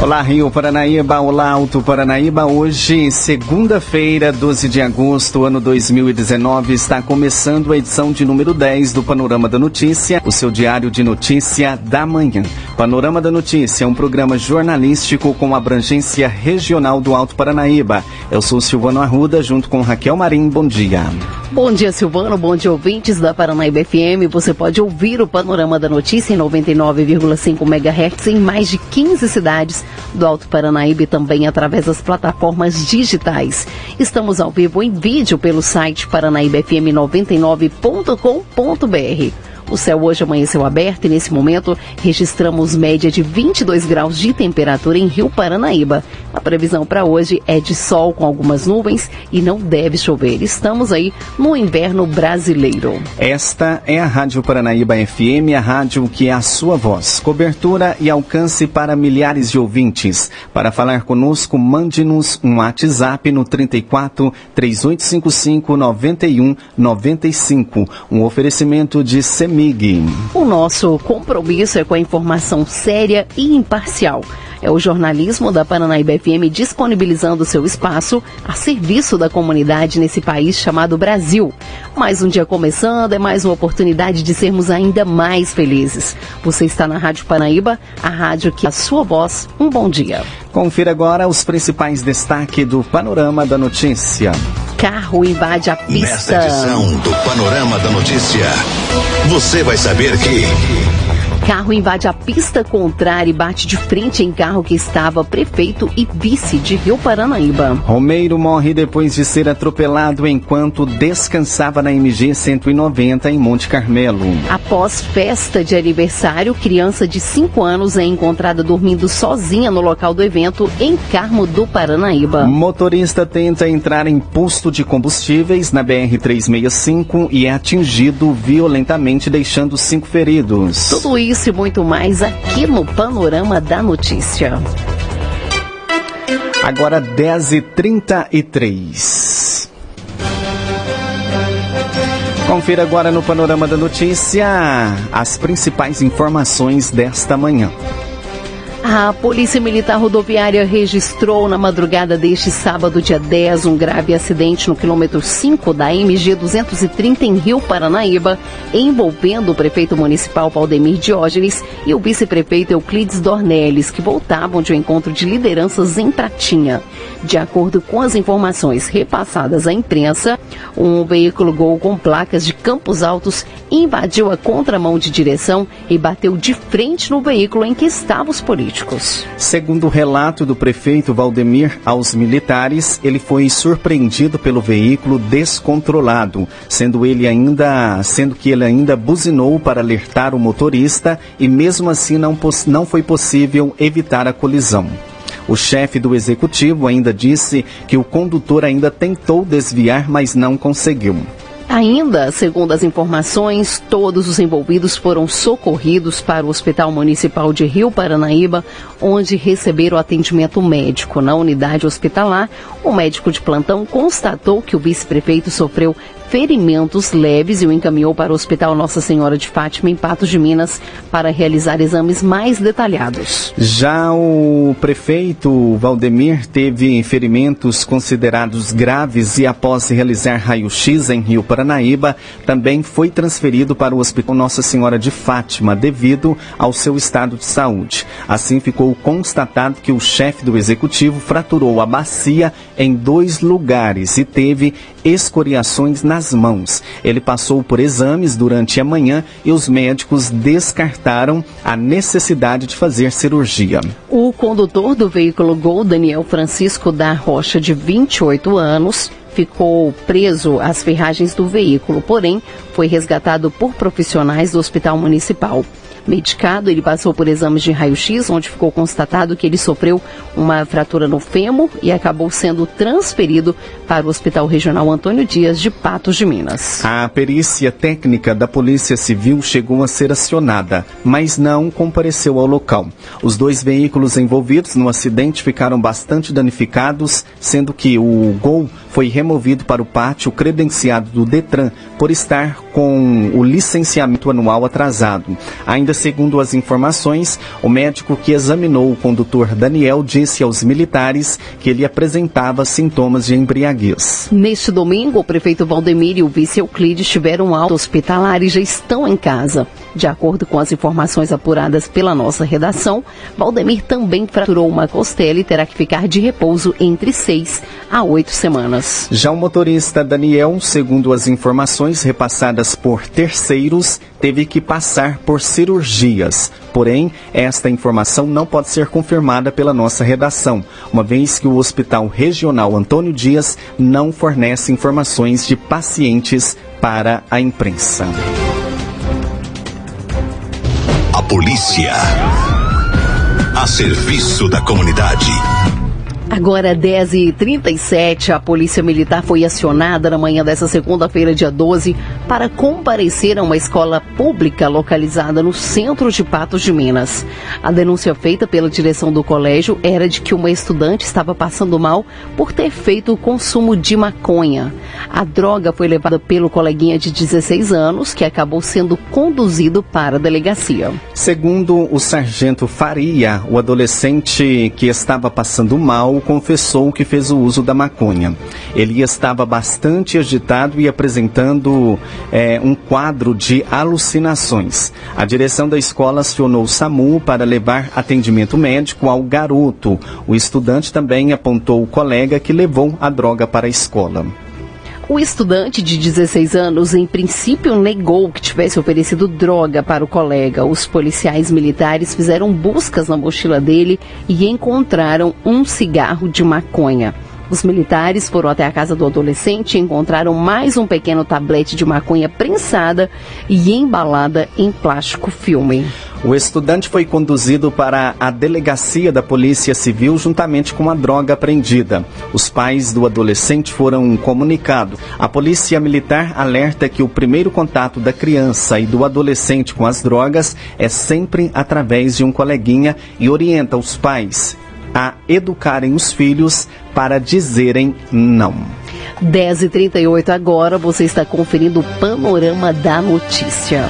Olá, Rio Paranaíba, olá, Alto Paranaíba. Hoje, segunda-feira, 12 de agosto, ano 2019, está começando a edição de número 10 do Panorama da Notícia, o seu diário de notícia da manhã. Panorama da Notícia é um programa jornalístico com abrangência regional do Alto Paranaíba. Eu sou Silvano Arruda, junto com Raquel Marim. Bom dia. Bom dia, Silvano. Bom dia, ouvintes da Paranaíba FM. Você pode ouvir o Panorama da Notícia em 99,5 MHz em mais de 15 cidades do Alto Paranaíba e também através das plataformas digitais. Estamos ao vivo em vídeo pelo site paranaíbafm99.com.br. O céu hoje amanheceu aberto e nesse momento registramos média de 22 graus de temperatura em Rio Paranaíba. A previsão para hoje é de sol com algumas nuvens e não deve chover. Estamos aí no inverno brasileiro. Esta é a Rádio Paranaíba FM, a rádio que é a sua voz. Cobertura e alcance para milhares de ouvintes. Para falar conosco, mande-nos um WhatsApp no 34 3855 91 95. Um oferecimento de Semir O nosso compromisso é com a informação séria e imparcial. É o jornalismo da Paranaíba FM disponibilizando seu espaço a serviço da comunidade nesse país chamado Brasil. Mais um dia começando, é mais uma oportunidade de sermos ainda mais felizes. Você está na Rádio Paranaíba, a rádio que é a sua voz. Um bom dia. Confira agora os principais destaques do Panorama da Notícia carro invade a pista. Nesta edição do Panorama da Notícia, você vai saber que. Carro invade a pista contrária e bate de frente em carro que estava prefeito e vice de Rio Paranaíba. Romeiro morre depois de ser atropelado enquanto descansava na MG 190 em Monte Carmelo. Após festa de aniversário, criança de 5 anos é encontrada dormindo sozinha no local do evento em Carmo do Paranaíba. Motorista tenta entrar em posto de combustíveis na BR 365 e é atingido violentamente, deixando cinco feridos. Tudo isso isso e muito mais aqui no Panorama da Notícia. Agora 10h33. Confira agora no Panorama da Notícia as principais informações desta manhã. A Polícia Militar Rodoviária registrou na madrugada deste sábado, dia 10, um grave acidente no quilômetro 5 da MG 230 em Rio Paranaíba, envolvendo o prefeito municipal Valdemir Diógenes e o vice-prefeito Euclides Dornelles, que voltavam de um encontro de lideranças em Pratinha. De acordo com as informações repassadas à imprensa, um veículo Gol com placas de Campos Altos invadiu a contramão de direção e bateu de frente no veículo em que estavam os políticos. Segundo o relato do prefeito Valdemir aos militares, ele foi surpreendido pelo veículo descontrolado, sendo ele ainda, sendo que ele ainda buzinou para alertar o motorista e mesmo assim não, não foi possível evitar a colisão. O chefe do executivo ainda disse que o condutor ainda tentou desviar, mas não conseguiu. Ainda, segundo as informações, todos os envolvidos foram socorridos para o Hospital Municipal de Rio Paranaíba, onde receberam atendimento médico. Na unidade hospitalar, o médico de plantão constatou que o vice-prefeito sofreu ferimentos leves e o encaminhou para o Hospital Nossa Senhora de Fátima, em Patos de Minas, para realizar exames mais detalhados. Já o prefeito Valdemir teve ferimentos considerados graves e, após realizar raio-x em Rio Paranaíba, também foi transferido para o Hospital Nossa Senhora de Fátima, devido ao seu estado de saúde. Assim, ficou constatado que o chefe do executivo fraturou a bacia em dois lugares e teve escoriações nas mãos. Ele passou por exames durante a manhã e os médicos descartaram a necessidade de fazer cirurgia. O condutor do veículo Gol, Daniel Francisco da Rocha, de 28 anos, ficou preso às ferragens do veículo, porém foi resgatado por profissionais do Hospital Municipal. medicado, ele passou por exames de raio-x, onde ficou constatado que ele sofreu uma fratura no fêmur e acabou sendo transferido para o Hospital Regional Antônio Dias de Patos de Minas. A perícia técnica da Polícia Civil chegou a ser acionada, mas não compareceu ao local. Os dois veículos envolvidos no acidente ficaram bastante danificados, sendo que o Gol foi removido para o pátio credenciado do Detran por estar com o licenciamento anual atrasado. Ainda segundo as informações, o médico que examinou o condutor Daniel disse aos militares que ele apresentava sintomas de embriaguez. Neste domingo, o prefeito Valdemir e o vice Euclides tiveram alta hospitalar e já estão em casa. De acordo com as informações apuradas pela nossa redação, Valdemir também fraturou uma costela e terá que ficar de repouso entre seis a oito semanas. Já o motorista Daniel, segundo as informações repassadas por terceiros, teve que passar por cirurgias. Porém, esta informação não pode ser confirmada pela nossa redação, uma vez que o Hospital Regional Antônio Dias não fornece informações de pacientes para a imprensa. A polícia. A serviço da comunidade. Agora, 10h37, a Polícia Militar foi acionada na manhã dessa segunda-feira, dia 12, para comparecer a uma escola pública localizada no centro de Patos de Minas. A denúncia feita pela direção do colégio era de que uma estudante estava passando mal por ter feito o consumo de maconha. A droga foi levada pelo coleguinha de 16 anos, que acabou sendo conduzido para a delegacia. Segundo o sargento Faria, o adolescente que estava passando mal confessou que fez o uso da maconha. Ele estava bastante agitado e apresentando é, um quadro de alucinações. A direção da escola acionou o SAMU para levar atendimento médico ao garoto. O estudante também apontou o colega que levou a droga para a escola. O estudante de 16 anos, em princípio, negou que tivesse oferecido droga para o colega. Os policiais militares fizeram buscas na mochila dele e encontraram um cigarro de maconha. Os militares foram até a casa do adolescente e encontraram mais um pequeno tablete de maconha prensada e embalada em plástico filme. O estudante foi conduzido para a delegacia da Polícia Civil juntamente com a droga apreendida. Os pais do adolescente foram comunicados. A Polícia Militar alerta que o primeiro contato da criança e do adolescente com as drogas é sempre através de um coleguinha e orienta os pais a educarem os filhos para dizerem não. 10h38 agora, você está conferindo o panorama da notícia.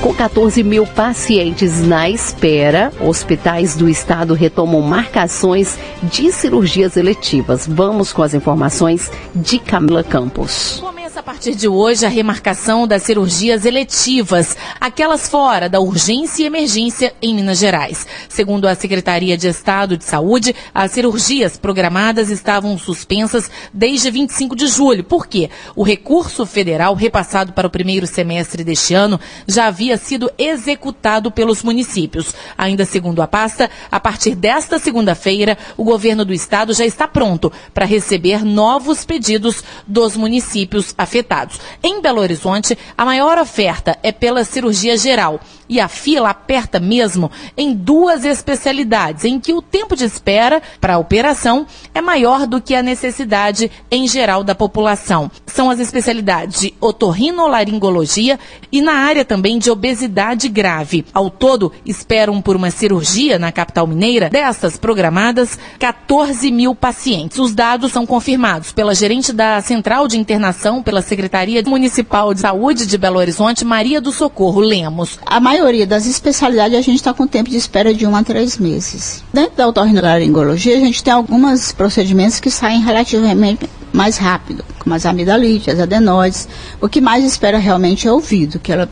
Com 14 mil pacientes na espera, hospitais do estado retomam marcações de cirurgias eletivas. Vamos com as informações de Camila Campos. Começa a partir de hoje a remarcação das cirurgias eletivas, aquelas fora da urgência e emergência em Minas Gerais. Segundo a Secretaria de Estado de Saúde, as cirurgias programadas estavam suspensas desde 25 de julho. Por quê? O recurso federal repassado para o primeiro semestre deste ano já havia sido executado pelos municípios. Ainda segundo a pasta, a partir desta segunda-feira, o governo do estado já está pronto para receber novos pedidos dos municípios afetados. Em Belo Horizonte, a maior oferta é pela cirurgia geral e a fila aperta mesmo em duas especialidades, em que o tempo de espera para a operação é maior do que a necessidade em geral da população. São as especialidades de otorrinolaringologia e na área também de obesidade grave. Ao todo, esperam por uma cirurgia na capital mineira, dessas programadas, 14 mil pacientes. Os dados são confirmados pela gerente da Central de Internação, pela Secretaria Municipal de Saúde de Belo Horizonte, Maria do Socorro Lemos. A maioria das especialidades a gente está com tempo de espera de um a três meses. Dentro da otorrinolaringologia, a gente tem alguns procedimentos que saem relativamente mais rápido, como as amidalites, as adenoides. O que mais espera realmente é ouvido, que ela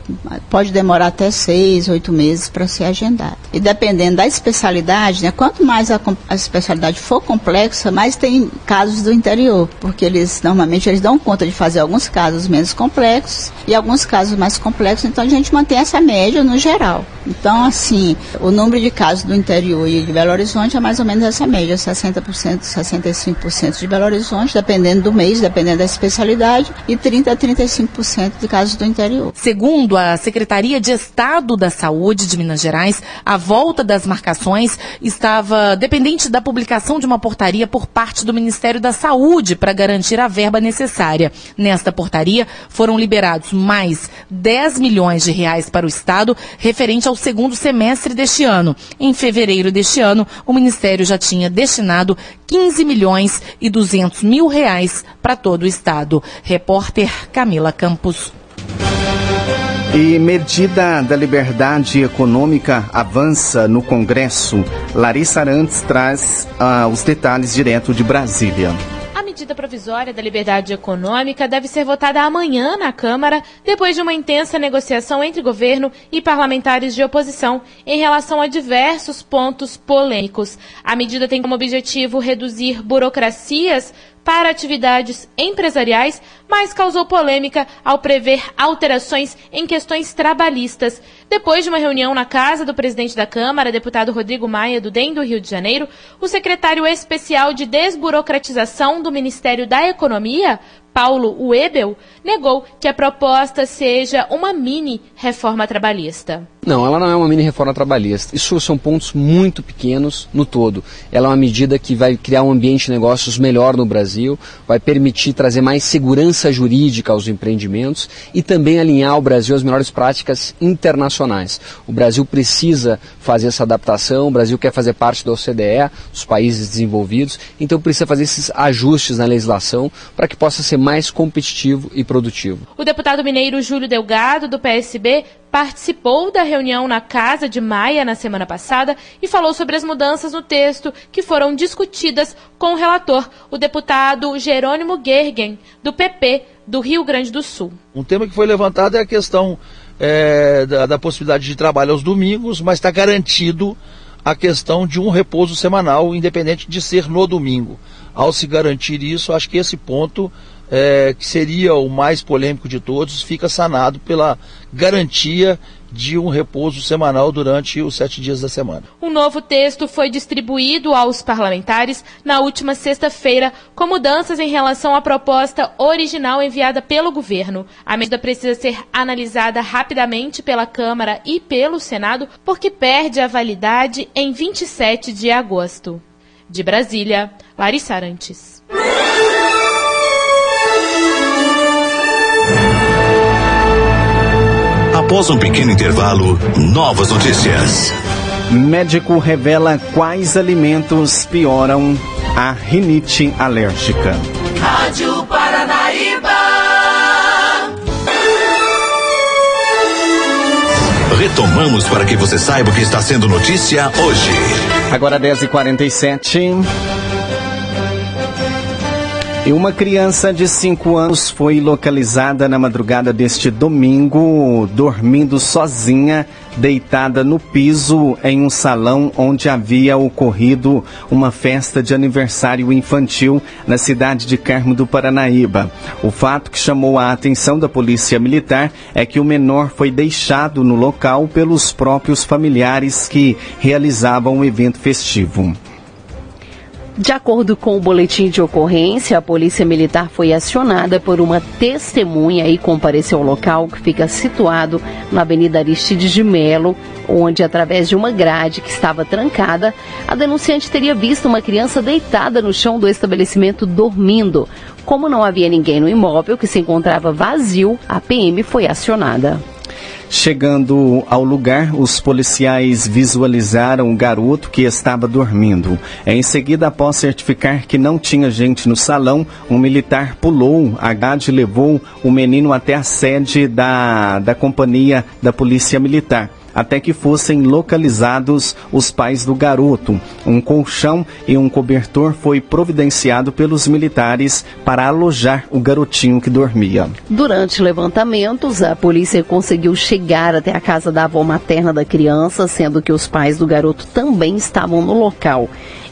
pode demorar até seis, oito meses para ser agendada. E dependendo da especialidade, né, quanto mais a, a, especialidade for complexa, mais tem casos do interior, porque eles normalmente eles dão conta de fazer alguns casos menos complexos e alguns casos mais complexos, então a gente mantém essa média no geral. Então, assim, o número de casos do interior e de Belo Horizonte é mais ou menos essa média, 60%, 65% de Belo Horizonte, dependendo do mês, dependendo da especialidade e 30 a 35% de casos do interior. Segundo a Secretaria de Estado da Saúde de Minas Gerais, a volta das marcações estava dependente da publicação de uma portaria por parte do Ministério da Saúde para garantir a verba necessária. Nesta portaria foram liberados mais 10 milhões de reais para o Estado referente ao segundo semestre deste ano. Em fevereiro deste ano, o Ministério já tinha destinado 15 milhões e 200 mil reais para todo o. Repórter Camila Campos. E medida da liberdade econômica avança no Congresso. Larissa Arantes traz uh, os detalhes direto de Brasília medida provisória da liberdade econômica deve ser votada amanhã na Câmara, depois de uma intensa negociação entre governo e parlamentares de oposição em relação a diversos pontos polêmicos. A medida tem como objetivo reduzir burocracias para atividades empresariais, mas causou polêmica ao prever alterações em questões trabalhistas. Depois de uma reunião na casa do presidente da Câmara, deputado Rodrigo Maia, do DEM do Rio de Janeiro, o secretário especial de desburocratização do Ministério da Economia, Paulo Webel, negou que a proposta seja uma mini reforma trabalhista. Não, ela não é uma mini reforma trabalhista. Isso são pontos muito pequenos no todo. Ela é uma medida que vai criar um ambiente de negócios melhor no Brasil, vai permitir trazer mais segurança jurídica aos empreendimentos e também alinhar o Brasil às melhores práticas internacionais. O Brasil precisa fazer essa adaptação, o Brasil quer fazer parte da OCDE, dos países desenvolvidos, então precisa fazer esses ajustes na legislação para que possa ser mais competitivo e produtivo. O deputado mineiro Júlio Delgado, do PSB, participou da reunião na casa de Maia na semana passada e falou sobre as mudanças no texto que foram discutidas com o relator, o deputado Jerônimo Gergen, do PP do Rio Grande do Sul. Um tema que foi levantado é a questão é, da, da possibilidade de trabalho aos domingos, mas está garantido a questão de um repouso semanal, independente de ser no domingo. Ao se garantir isso, acho que esse ponto é, que seria o mais polêmico de todos, fica sanado pela garantia de um repouso semanal durante os sete dias da semana. Um novo texto foi distribuído aos parlamentares na última sexta-feira, com mudanças em relação à proposta original enviada pelo governo. A medida precisa ser analisada rapidamente pela Câmara e pelo Senado, porque perde a validade em 27 de agosto. De Brasília, Larissa Arantes. Após um pequeno intervalo, novas notícias. Médico revela quais alimentos pioram a rinite alérgica. Rádio Paranaíba. Retomamos para que você saiba o que está sendo notícia hoje. Agora 10h47. E uma criança de 5 anos foi localizada na madrugada deste domingo, dormindo sozinha, deitada no piso em um salão onde havia ocorrido uma festa de aniversário infantil na cidade de Carmo do Paranaíba. O fato que chamou a atenção da Polícia Militar é que o menor foi deixado no local pelos próprios familiares que realizavam o evento festivo. De acordo com o boletim de ocorrência, a Polícia Militar foi acionada por uma testemunha e compareceu ao local que fica situado na Avenida Aristides de Melo, onde, através de uma grade que estava trancada, a denunciante teria visto uma criança deitada no chão do estabelecimento dormindo. Como não havia ninguém no imóvel que se encontrava vazio, a PM foi acionada. Chegando ao lugar, os policiais visualizaram o garoto que estava dormindo. Em seguida, após certificar que não tinha gente no salão, um militar pulou a grade levou o menino até a sede da, da companhia da Polícia Militar até que fossem localizados os pais do garoto. Um colchão e um cobertor foi providenciado pelos militares para alojar o garotinho que dormia. Durante levantamentos, a polícia conseguiu chegar até a casa da avó materna da criança, sendo que os pais do garoto também estavam no local.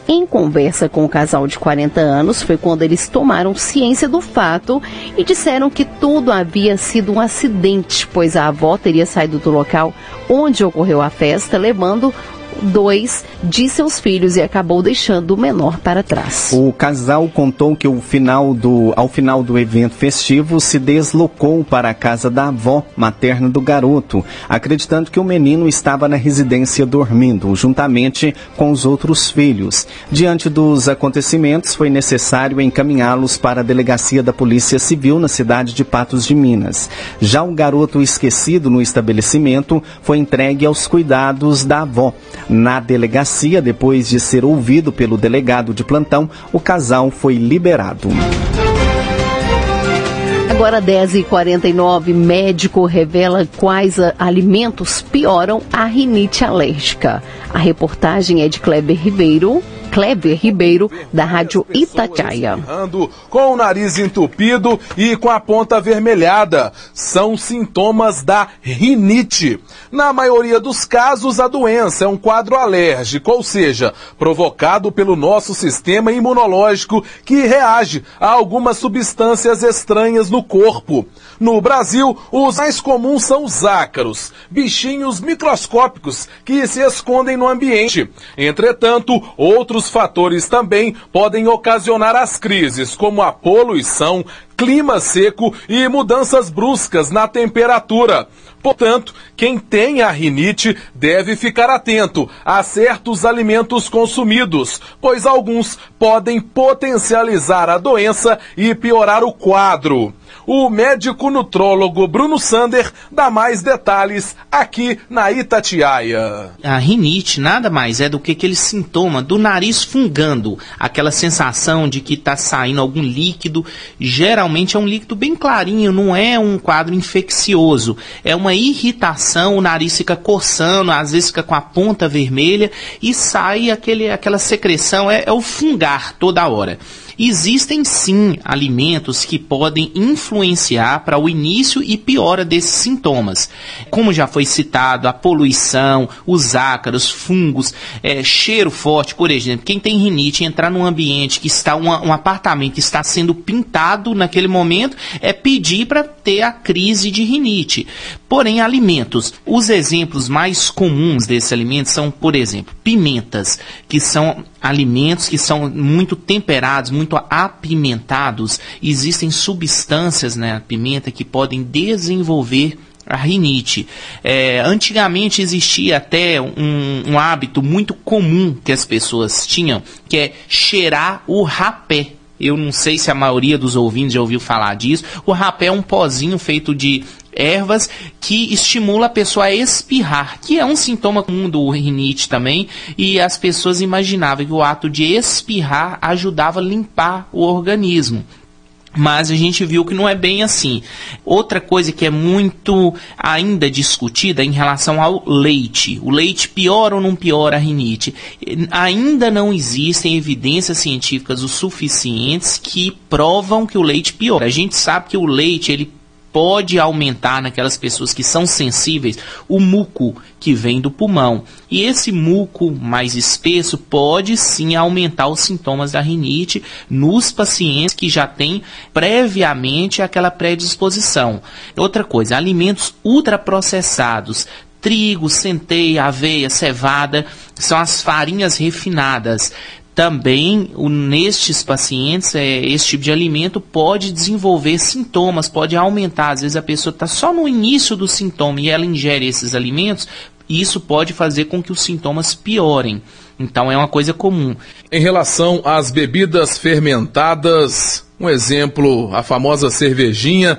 Em conversa com o casal de 40 anos, foi quando eles tomaram ciência do fato e disseram que tudo havia sido um acidente, pois a avó teria saído do local onde ocorreu a festa, levando dois de seus filhos e acabou deixando o menor para trás. O casal contou que final do, ao final do evento festivo se deslocou para a casa da avó materna do garoto, acreditando que o menino estava na residência dormindo, juntamente com os outros filhos. Diante dos acontecimentos, foi necessário encaminhá-los para a delegacia da Polícia Civil na cidade de Patos de Minas. Já o garoto esquecido no estabelecimento foi entregue aos cuidados da avó. Na delegacia, depois de ser ouvido pelo delegado de plantão, o casal foi liberado. Agora 10h49, médico revela quais alimentos pioram a rinite alérgica. A reportagem é de Kleber Ribeiro. Kleber Ribeiro, da Rádio Itatiaia. Com o nariz entupido e com a ponta avermelhada. São sintomas da rinite. Na maioria dos casos, a doença é um quadro alérgico, ou seja, provocado pelo nosso sistema imunológico que reage a algumas substâncias estranhas no corpo. No Brasil, os mais comuns são os ácaros, bichinhos microscópicos que se escondem no ambiente. Entretanto, outros fatores também podem ocasionar as crises, como a poluição, clima seco e mudanças bruscas na temperatura. Portanto, quem tem a rinite deve ficar atento a certos alimentos consumidos, pois alguns podem potencializar a doença e piorar o quadro. O médico nutrólogo Bruno Sander dá mais detalhes aqui na Itatiaia. A rinite nada mais é do que aquele sintoma do nariz fungando, aquela sensação de que está saindo algum líquido. Geralmente é um líquido bem clarinho, não é um quadro infeccioso. É uma irritação, o nariz fica coçando, às vezes fica com a ponta vermelha e sai aquele, aquela secreção, é, é o fungar toda hora. Existem sim alimentos que podem influenciar para o início e piora desses sintomas. Como já foi citado, a poluição, os ácaros, fungos, é, cheiro forte, por exemplo, quem tem rinite entrar num ambiente que está um, um apartamento que está sendo pintado naquele momento é pedir para ter a crise de rinite. Porém, alimentos, os exemplos mais comuns desses alimentos são, por exemplo, pimentas, que são alimentos que são muito temperados, muito apimentados. Existem substâncias na pimenta que podem desenvolver a rinite. É, antigamente existia até um, um, hábito muito comum que as pessoas tinham, que é cheirar o rapé. Eu não sei se a maioria dos ouvintes já ouviu falar disso. O rapé é um pozinho feito de ervas que estimula a pessoa a espirrar, que é um sintoma comum do rinite também, e as pessoas imaginavam que o ato de espirrar ajudava a limpar o organismo. Mas a gente viu que não é bem assim. Outra coisa que é muito ainda discutida em relação ao leite. O leite piora ou não piora a rinite? Ainda não existem evidências científicas o suficientes que provam que o leite piora. A gente sabe que o leite ele pode aumentar naquelas pessoas que são sensíveis o muco que vem do pulmão. E esse muco mais espesso pode sim aumentar os sintomas da rinite nos pacientes que já têm previamente aquela predisposição. Outra coisa, alimentos ultraprocessados trigo, centeia, aveia, cevada, são as farinhas refinadas também nestes pacientes, é, esse tipo de alimento pode desenvolver sintomas, pode aumentar. Às vezes a pessoa está só no início do sintoma e ela ingere esses alimentos, e isso pode fazer com que os sintomas piorem. Então é uma coisa comum. Em relação às bebidas fermentadas, um exemplo, a famosa cervejinha,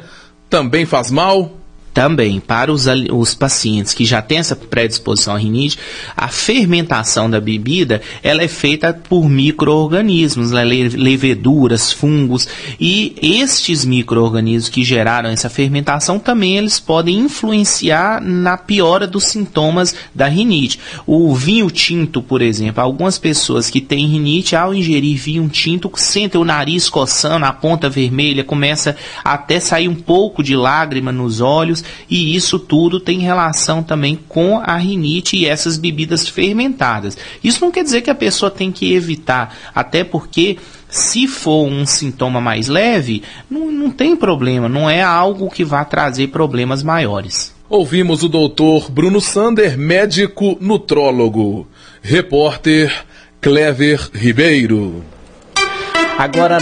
também faz mal? Também para os, os pacientes que já têm essa predisposição à rinite, a fermentação da bebida ela é feita por micro-organismos, né, leveduras, fungos, e estes micro-organismos que geraram essa fermentação também eles podem influenciar na piora dos sintomas da rinite. O vinho tinto, por exemplo, algumas pessoas que têm rinite, ao ingerir vinho tinto, sentem o nariz coçando, a ponta vermelha, começa até sair um pouco de lágrima nos olhos, e isso tudo tem relação também com a rinite e essas bebidas fermentadas. Isso não quer dizer que a pessoa tem que evitar, até porque se for um sintoma mais leve, não, não tem problema, não é algo que vá trazer problemas maiores. Ouvimos o doutor Bruno Sander, médico nutrólogo. Repórter Clever Ribeiro. Agora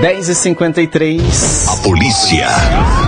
10h53. A polícia.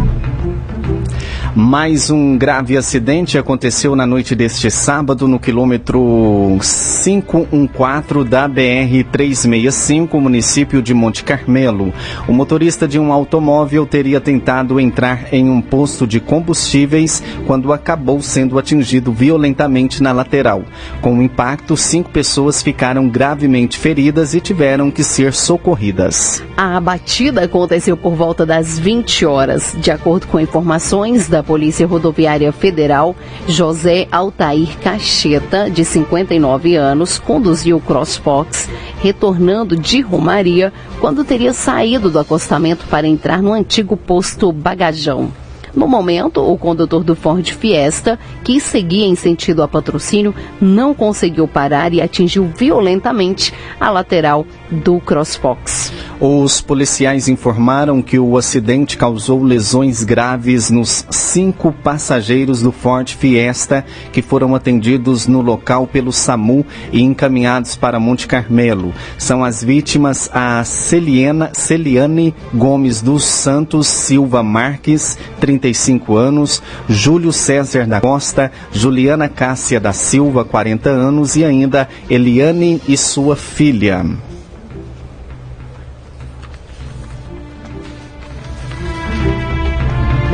Mais um grave acidente aconteceu na noite deste sábado no quilômetro 514 da BR-365, município de Monte Carmelo. O motorista de um automóvel teria tentado entrar em um posto de combustíveis quando acabou sendo atingido violentamente na lateral. Com o impacto, cinco pessoas ficaram gravemente feridas e tiveram que ser socorridas. A batida aconteceu por volta das 20 horas. De acordo com informações da Polícia Rodoviária Federal, José Altair Cacheta, de 59 anos, conduziu o CrossFox retornando de Romaria quando teria saído do acostamento para entrar no antigo posto Bagajão. No momento, o condutor do Ford Fiesta, que seguia em sentido a patrocínio, não conseguiu parar e atingiu violentamente a lateral do CrossFox. Os policiais informaram que o acidente causou lesões graves nos cinco passageiros do Ford Fiesta que foram atendidos no local pelo SAMU e encaminhados para Monte Carmelo. São as vítimas a Celiana, Celiane Gomes dos Santos Silva Marques, 35 anos, Júlio César da Costa, Juliana Cássia da Silva, 40 anos e ainda Eliane e sua filha.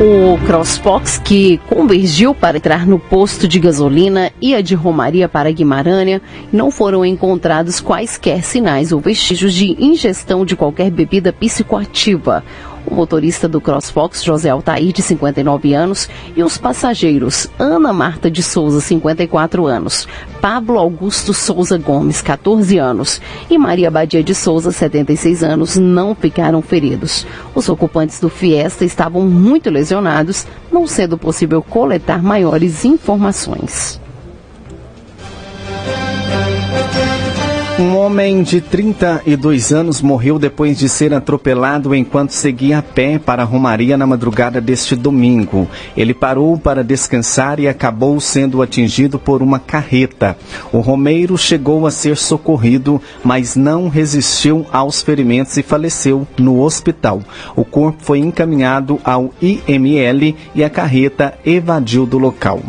O CrossFox, que convergiu para entrar no posto de gasolina, ia de Romaria para Guimarães, não foram encontrados quaisquer sinais ou vestígios de ingestão de qualquer bebida psicoativa o motorista do CrossFox, José Altair, de 59 anos, e os passageiros Ana Marta de Souza, 54 anos, Pablo Augusto Souza Gomes, 14 anos, e Maria Badia de Souza, 76 anos, não ficaram feridos. Os ocupantes do Fiesta estavam muito lesionados, não sendo possível coletar maiores informações. Um homem de 32 anos morreu depois de ser atropelado enquanto seguia a pé para a Romaria na madrugada deste domingo. Ele parou para descansar e acabou sendo atingido por uma carreta. O Romeiro chegou a ser socorrido, mas não resistiu aos ferimentos e faleceu no hospital. O corpo foi encaminhado ao IML e a carreta evadiu do local.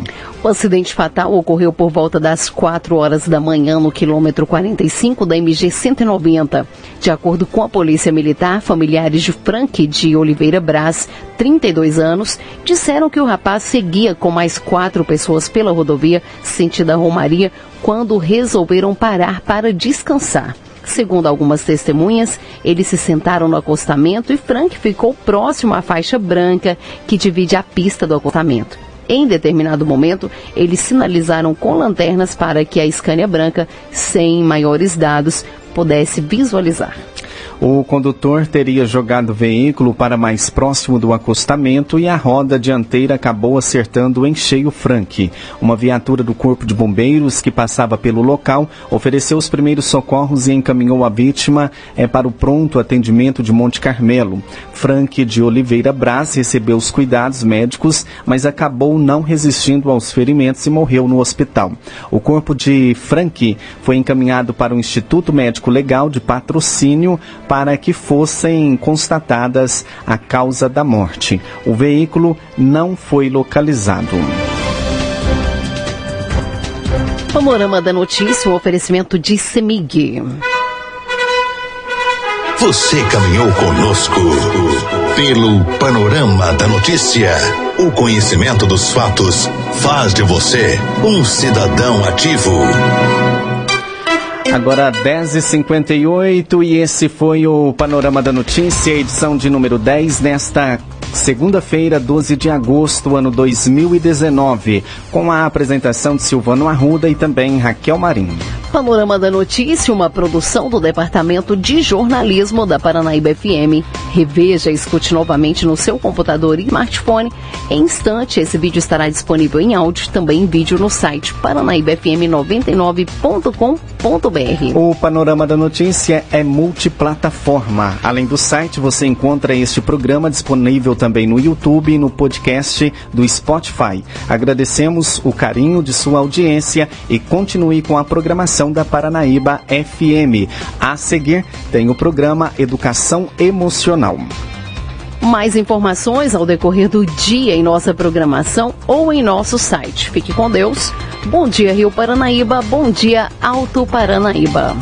O acidente fatal ocorreu por volta das 4 horas da manhã no quilômetro 45 da MG 190. De acordo com a Polícia Militar, familiares de Frank de Oliveira Braz, 32 anos, disseram que o rapaz seguia com mais quatro pessoas pela rodovia sentido a Romaria quando resolveram parar para descansar. Segundo algumas testemunhas, eles se sentaram no acostamento e Frank ficou próximo à faixa branca que divide a pista do acostamento. Em determinado momento, eles sinalizaram com lanternas para que a Scania branca, sem maiores dados, pudesse visualizar. O condutor teria jogado o veículo para mais próximo do acostamento e a roda dianteira acabou acertando em cheio Frank. Uma viatura do Corpo de Bombeiros que passava pelo local ofereceu os primeiros socorros e encaminhou a vítima é, para o pronto atendimento de Monte Carmelo. Frank de Oliveira Braz recebeu os cuidados médicos, mas acabou não resistindo aos ferimentos e morreu no hospital. O corpo de Frank foi encaminhado para o Instituto Médico Legal de Patrocínio para que fossem constatadas a causa da morte. O veículo não foi localizado. Panorama da Notícia, o oferecimento de Semig. Você caminhou conosco pelo Panorama da Notícia. O conhecimento dos fatos faz de você um cidadão ativo. Agora 10h58 e esse foi o Panorama da Notícia, edição de número 10 nesta segunda-feira, 12 de agosto, ano 2019, com a apresentação de Silvano Arruda e também Raquel Marinho. Panorama da Notícia, uma produção do Departamento de Jornalismo da Paranaíba FM Reveja e escute novamente no seu computador e smartphone. Em instante, esse vídeo estará disponível em áudio também em vídeo no site paranaibfm99.com.br. O Panorama da Notícia é multiplataforma. Além do site, você encontra este programa disponível também no YouTube e no podcast do Spotify. Agradecemos o carinho de sua audiência e continue com a programação da Paranaíba FM. A seguir, tem o programa Educação Emocional. Mais informações ao decorrer do dia em nossa programação ou em nosso site. Fique com Deus. Bom dia, Rio Paranaíba. Bom dia, Alto Paranaíba.